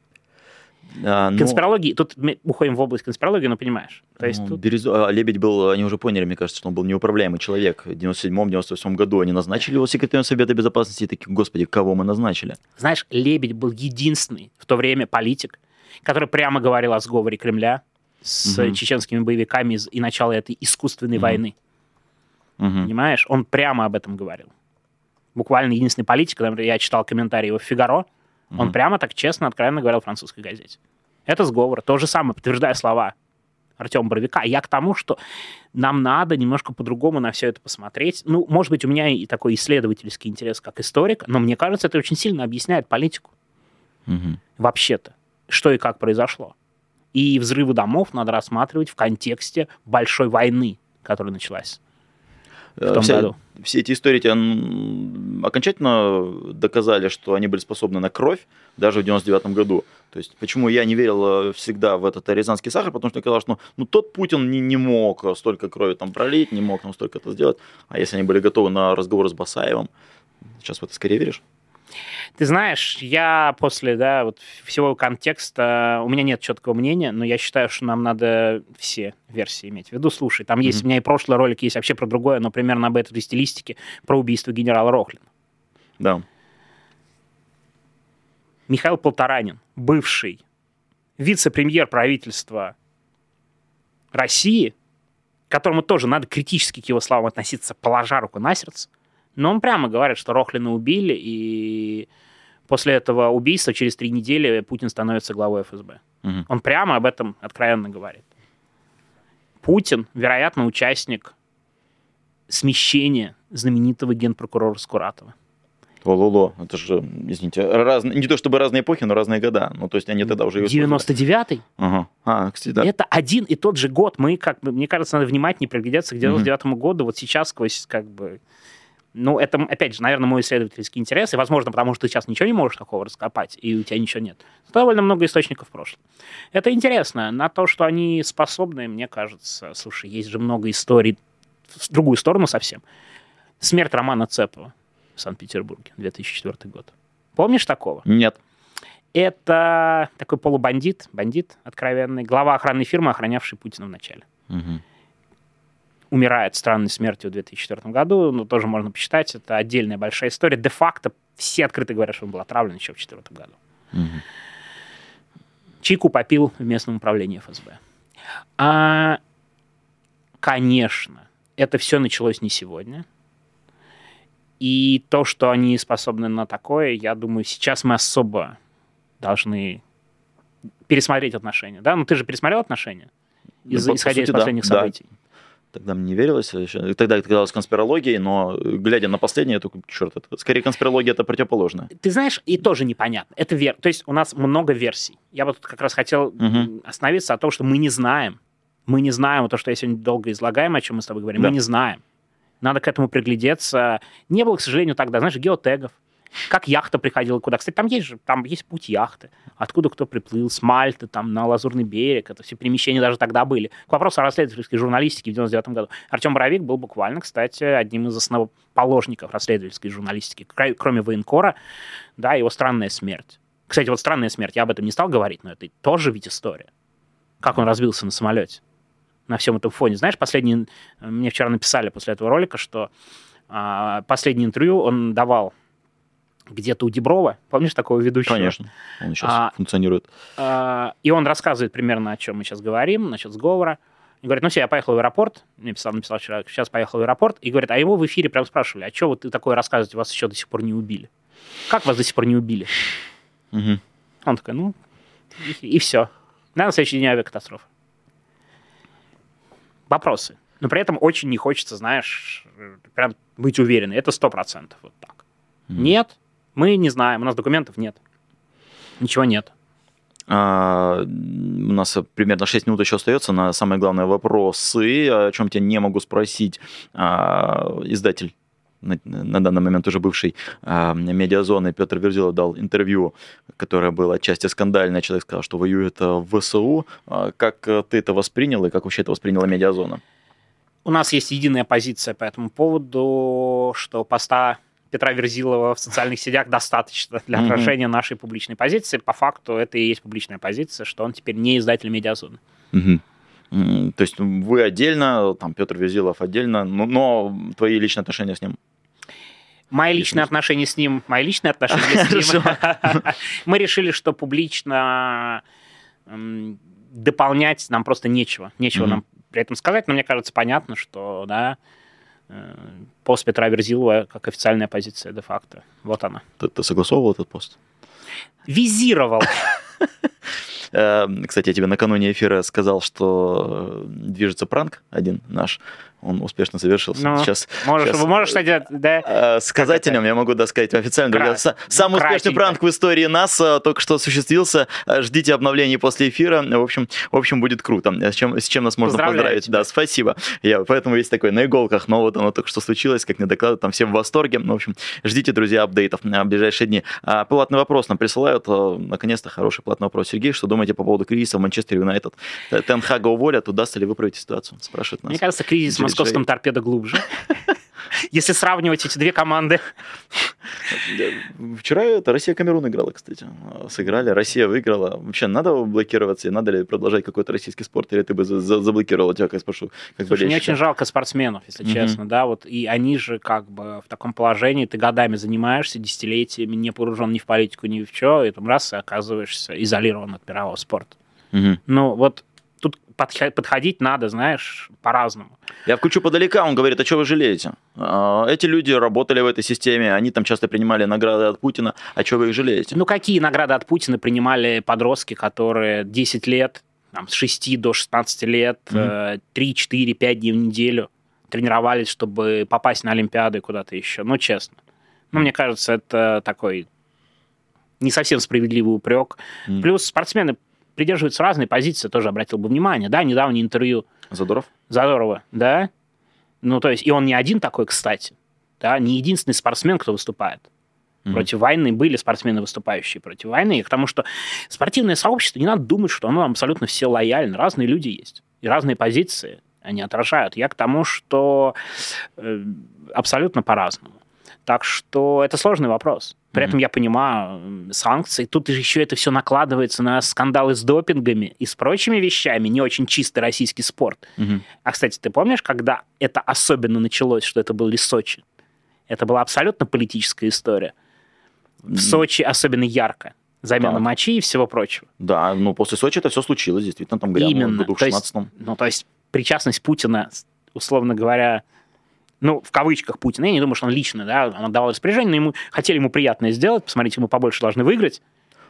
А, ну, Конспирологии, тут мы уходим в область конспирологии, но понимаешь. То есть ну, тут... Березо... А, Лебедь был, они уже поняли, мне кажется, что он был неуправляемый человек. В 97-98 году они назначили его секретарем Совета Безопасности и такие, господи, кого мы назначили? Знаешь, Лебедь был единственный в то время политик, который прямо говорил о сговоре Кремля, с Мгм. чеченскими боевиками и начала этой искусственной Мгм. войны. Мгм. Понимаешь? Он прямо об этом говорил. Буквально единственный политик, я читал комментарии его в «Фигаро», он Мгм. прямо так честно, откровенно говорил в французской газете. Это сговор. То же самое, подтверждая слова Артема Боровика. Я к тому, что нам надо немножко по-другому на все это посмотреть. Ну, может быть, у меня и такой исследовательский интерес как историк, но мне кажется, это очень сильно объясняет политику Мгм. вообще-то, что и как произошло. И взрывы домов надо рассматривать в контексте большой войны, которая началась в том Вся- году. Все эти истории тебя окончательно доказали, что они были способны на кровь даже в 99 году. То есть, почему я не верил э, всегда в этот рязанский сахар, потому что казалось, что ну, ну тот Путин не, не мог столько крови там пролить, не мог там столько это сделать. А если они были готовы на разговор с Басаевым, сейчас в это скорее веришь? Ты знаешь, я после да, вот всего контекста, у меня нет четкого мнения, но я считаю, что нам надо все версии иметь в виду. Слушай, там есть, Мгм. у меня и прошлый ролик есть вообще про другое, но примерно об этой стилистике, про убийство генерала Рохлина. Да. Михаил Полторанин, бывший вице-премьер правительства России, которому тоже надо критически к его словам относиться, положа руку на сердце, но он прямо говорит, что Рохлина убили, и после этого убийства через три недели Путин становится главой ФСБ. Мгм. Он прямо об этом откровенно говорит. Путин, вероятно, участник смещения знаменитого генпрокурора Скуратова. Лоло, это же, извините, разные, не то чтобы разные эпохи, но разные года. Ну, то есть они тогда уже... его использовали. 99-й? Ага. А, кстати, да. Это один и тот же год. Мы, как мне кажется, надо внимательнее приглядеться к 99 году. Вот сейчас сквозь, как бы... Ну, это, опять же, наверное, мой исследовательский интерес, и, возможно, потому что ты сейчас ничего не можешь такого раскопать, и у тебя ничего нет. Довольно много источников в прошлом. Это интересно. На то, что они способны, мне кажется, слушай, есть же много историй в другую сторону совсем. Смерть Романа Цепова в Санкт-Петербурге, 2004 год. Помнишь такого? Нет. Это такой полубандит, бандит откровенный, глава охранной фирмы, охранявший Путина в начале. Мгм. Умирает странной смертью в 2004 году, но тоже можно почитать, это отдельная большая история. Де-факто все открыто говорят, что он был отравлен еще в 2004 году. Мгм. Чайку попил в местном управлении ФСБ. А, конечно, это все началось не сегодня. И то, что они способны на такое, я думаю, сейчас мы особо должны пересмотреть отношения. Да? Ну, ты же пересмотрел отношения, Ну, из- по исходя из сути, да. последних Да. событий. Тогда мне не верилось. Тогда это казалось конспирологией, но глядя на последнее, я такой, черт, это скорее конспирология, это противоположное. Ты знаешь, и тоже непонятно. Это вер... То есть у нас много версий. Я вот тут как раз хотел м, остановиться о том, что мы не знаем. Мы не знаем, то, что я сегодня долго излагаем, о чем мы с тобой говорим, Да. мы не знаем. Надо к этому приглядеться. Не было, к сожалению, тогда, знаешь, геотегов. Как яхта приходила куда. Кстати, там есть же, там есть путь яхты. Откуда кто приплыл, с Мальты, там, на Лазурный берег. Это все перемещения даже тогда были. К вопросу о расследовательской журналистике в 99 году. Артем Боровик был буквально, кстати, одним из основоположников расследовательской журналистики. Кроме военкора, да, его странная смерть. Кстати, вот странная смерть, я об этом не стал говорить, но это тоже ведь история. Как он разбился на самолете на всем этом фоне. Знаешь, последний, мне вчера написали после этого ролика, что а, последнее интервью он давал где-то у Деброва. Помнишь такого ведущего? Конечно, он сейчас А- функционирует. А, И он рассказывает примерно, о чем мы сейчас говорим, насчет сговора. И говорит, ну все, я поехал в аэропорт. Мне писал, написал вчера, сейчас поехал в аэропорт. И говорит, а его в эфире прям спрашивали, а что вот ты такое рассказываете, вас еще до сих пор не убили? Как вас до сих пор не убили? Мгм. Он такой, ну, и, все. Да, на следующий день авиакатастрофа. Вопросы. Но при этом очень не хочется, знаешь, прям быть уверенным. Это сто процентов вот так. Мгм. Нет, мы не знаем, у нас документов нет. Ничего нет. А, у нас примерно 6 минут еще остается на самые главные вопросы, о чем тебя не могу спросить. А, издатель на, на данный момент уже бывший а, медиазоны Петр Верзилов дал интервью, которое было отчасти скандальное. Человек сказал, что воюет а, в ВСУ. Как э, ты это воспринял и как вообще это восприняла медиазона? У нас есть единая позиция по этому поводу, что поста Петра Верзилова в социальных сетях достаточно для отражения нашей публичной позиции. По факту это и есть публичная позиция, что он теперь не издатель медиазоны. То есть вы отдельно, там Петр Верзилов отдельно, но, но твои личные отношения с ним Мои личные отношения с ним, мои личные отношения с ним. Мы решили, что публично дополнять нам просто нечего. Нечего нам при этом сказать, но мне кажется, понятно, что, да, пост Петра Верзилова как официальная позиция де-факто. Вот она. Ты, ты согласовывал этот пост? Визировал. Э, Кстати, я тебе накануне эфира сказал, что э, движется пранк один наш. Он успешно завершился. Ну, Сейчас Можешь, Сейчас. можешь, кстати, да, э, сказать о нем я могу да, сказать официально. Друзья, Кра- Са- ну, самый успешный пранк в истории НАСА только что осуществился. Э, Ждите обновлений после эфира. В общем, в общем будет круто. С чем, с чем нас можно поздравить? тебя. Да, спасибо. Я поэтому весь такой на иголках. Но вот оно только что случилось, как мне докладывают, там все в восторге. Ну, в общем, ждите, друзья, апдейтов на ближайшие дни. А, платный вопрос нам присылают. Э, Наконец-то хороший платный вопрос. Сергей, что думаете по поводу кризиса в Манчестер Юнайтед? Тенхага уволят, удастся ли выправить ситуацию? Спрашивает нас. Мне кажется, кризис в московском торпедо глубже. Если сравнивать эти две команды. Вчера это Россия Камерун играла, кстати. Сыграли, Россия выиграла. Вообще, надо блокироваться и надо ли продолжать какой-то российский спорт, или ты бы за- за- заблокировал тебя, как спрошу, как Слушай, мне очень жалко спортсменов, если Мгм. честно, да, вот, и они же как бы в таком положении, ты годами занимаешься, десятилетиями, не погружен ни в политику, ни в что, и там раз и оказываешься изолирован от мирового спорта. Мгм. Ну, вот подходить надо, знаешь, по-разному. Я включу подалека, он говорит, а что вы жалеете? А, Эти люди работали в этой системе, они там часто принимали награды от Путина, а что вы их жалеете? Ну, какие награды от Путина принимали подростки, которые 10 лет, там, с 6 до 16 лет, э, 3, 4, 5 дней в неделю тренировались, чтобы попасть на Олимпиады и куда-то еще. Ну, честно. Ну, мне кажется, это такой не совсем справедливый упрек. М. Плюс спортсмены придерживаются разной позиции, тоже обратил бы внимание. Да, недавнее интервью Задоров? Задорова, да? Ну, то есть, и он не один такой, кстати. Да, не единственный спортсмен, кто выступает. Против войны были спортсмены, выступающие против войны. И к тому, что спортивное сообщество, не надо думать, что оно абсолютно все лояльно. Разные люди есть. И разные позиции они отражают. Я к тому, что э, абсолютно по-разному. Так что это сложный вопрос. При Мгм. этом я понимаю санкции. Тут еще это все накладывается на скандалы с допингами и с прочими вещами. Не очень чистый российский спорт. Мгм. А, кстати, ты помнишь, когда это особенно началось, что это был Сочи? Это была абсолютно политическая история. В М. Сочи особенно ярко. Замена Так. мочи и всего прочего. Да, ну после Сочи это все случилось, действительно, там грянуло в Именно. году в 16 ну, то есть причастность Путина, условно говоря, ну, в кавычках Путина, я не думаю, что он лично, да, он отдавал распоряжение, но ему хотели ему приятное сделать, посмотрите, мы побольше должны выиграть.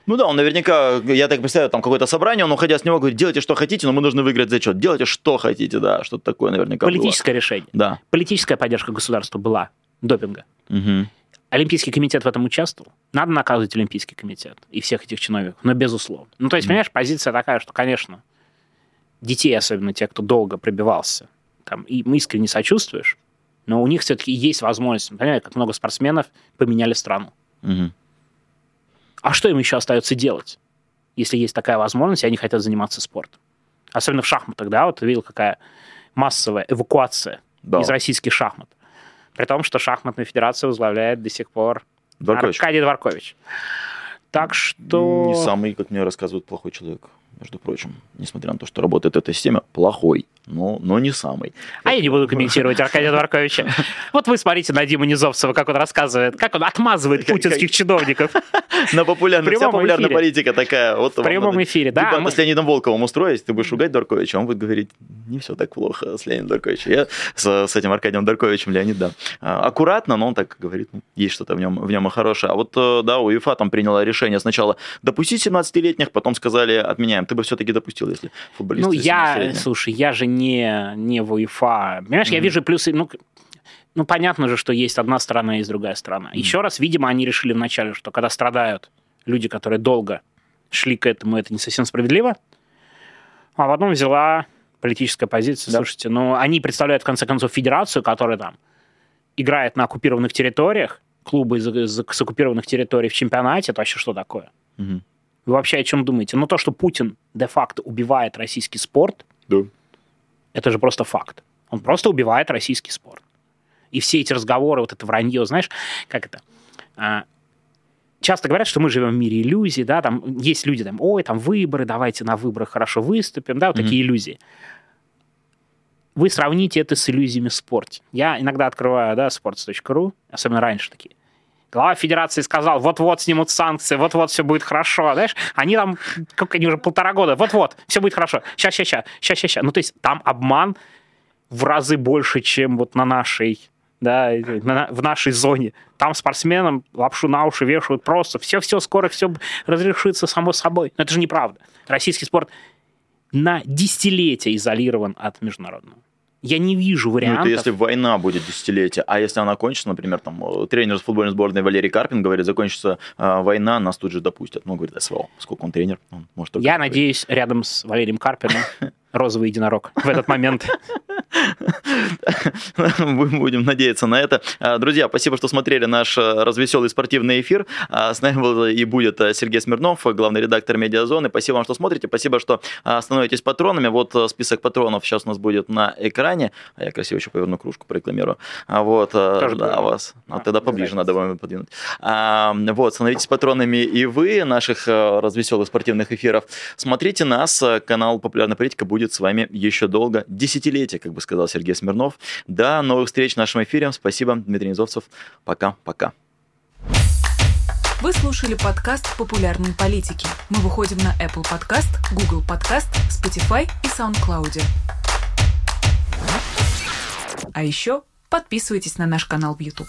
Ну да, он наверняка, я так представляю, там какое-то собрание, он, уходя с него, говорит, делайте, что хотите, но мы должны выиграть зачет. Делайте, что хотите, да, что-то такое наверняка Политическое решение. было. Да. Политическая поддержка государства была допинга. Мгм. Олимпийский комитет в этом участвовал. Надо наказывать Олимпийский комитет и всех этих чиновников, но безусловно. Ну, то есть, понимаешь, позиция такая, что, конечно, детей, особенно те, кто долго пробивался, там, им искренне сочувствуешь, но у них все-таки есть возможность, понимаете, как много спортсменов поменяли страну. Мгм. А что им еще остается делать, если есть такая возможность, и они хотят заниматься спортом? Особенно в шахматах, да, вот ты видел, какая массовая эвакуация Да. из российских шахмат. При том, что шахматную федерацию возглавляет до сих пор Дворкович. Аркадий Дворкович. Так что... Не самый, как мне рассказывают, плохой человек, между прочим. Несмотря на то, что работает в этой системе, плохой, но, но не самый. А я не буду комментировать Аркадия Дворковича. Вот вы смотрите на Диму Низовцева, как он рассказывает, как он отмазывает путинских чиновников. На популярной, вся популярная политика такая. Вот В прямом эфире, да. с Леонидом Волковым устроить, ты будешь ругать Дорковича, он будет говорить, не все так плохо с Леонидом Дорковичем. Я с, этим Аркадием Дорковичем, Леонид, да. А, Аккуратно, но он так говорит, ну, есть что-то в нем, в нем и хорошее. А вот, э, да, УЕФА там приняла решение сначала допустить 17-летних, потом сказали, отменяем. Ты бы все-таки допустил, если футболисты Ну, я, 17-летние. слушай, я же не, не в УЕФА. Понимаешь, я Мгм. вижу плюсы, ну, ну, понятно же, что есть одна сторона и есть другая сторона. Еще раз, видимо, они решили вначале, что когда страдают люди, которые долго шли к этому, это не совсем справедливо. А потом взяла политическая позиция. Да. Слушайте, ну, они представляют, в конце концов, федерацию, которая там играет на оккупированных территориях, клубы из, из- с оккупированных территорий в чемпионате. Это вообще что такое? Мгм. Вы вообще о чем думаете? Ну, то, что Путин де-факто убивает российский спорт, Да. это же просто факт. Он просто убивает российский спорт. И все эти разговоры, вот это вранье, знаешь, как это? А, часто говорят, что мы живем в мире иллюзий, да, там есть люди, там, ой, там выборы, давайте на выборах хорошо выступим, да, вот Мгм. такие иллюзии. Вы сравните это с иллюзиями в спорте. Я иногда открываю, да, sports.ru, особенно раньше такие. Глава федерации сказал, вот-вот снимут санкции, вот-вот все будет хорошо, знаешь, они там, как они уже полтора года, вот-вот, все будет хорошо, сейчас, сейчас, сейчас, сейчас, сейчас. Ну, то есть там обман в разы больше, чем вот на нашей да, в нашей зоне. Там спортсменам лапшу на уши вешают просто. Все-все, скоро все разрешится само собой. Но это же неправда. Российский спорт на десятилетия изолирован от международного. Я не вижу вариантов. Ну, это если война будет десятилетие, а если она кончится, например, там тренер с футбольной сборной Валерий Карпин говорит, закончится э, война, нас тут же допустят. Ну, говорит СВО, поскольку он тренер, он может Я говорить. надеюсь, рядом с Валерием Карпином розовый единорог в этот момент. Будем надеяться на это. А, друзья, спасибо, что смотрели наш э, развеселый спортивный эфир. А, с нами был и будет э, Сергей Смирнов, главный редактор «Медиазоны». Спасибо вам, что смотрите. Спасибо, что а, становитесь патронами. Вот э, список патронов сейчас у нас будет на экране. Я красиво еще поверну кружку, прорекламирую. Вот, Тоже да, вас. А, тогда поближе надо вам подвинуть. Вот, становитесь патронами и вы наших развеселых спортивных эфиров. Смотрите нас. Канал «Популярная политика» будет с вами еще долго. Десятилетие, как бы сказал Сергей Смирнов. До новых встреч в нашем эфире. Спасибо, Дмитрий Низовцев. Пока-пока. Вы слушали подкаст «Популярные политики». Мы выходим на Apple Podcast, Google Podcast, Spotify и SoundCloud. А еще подписывайтесь на наш канал в YouTube.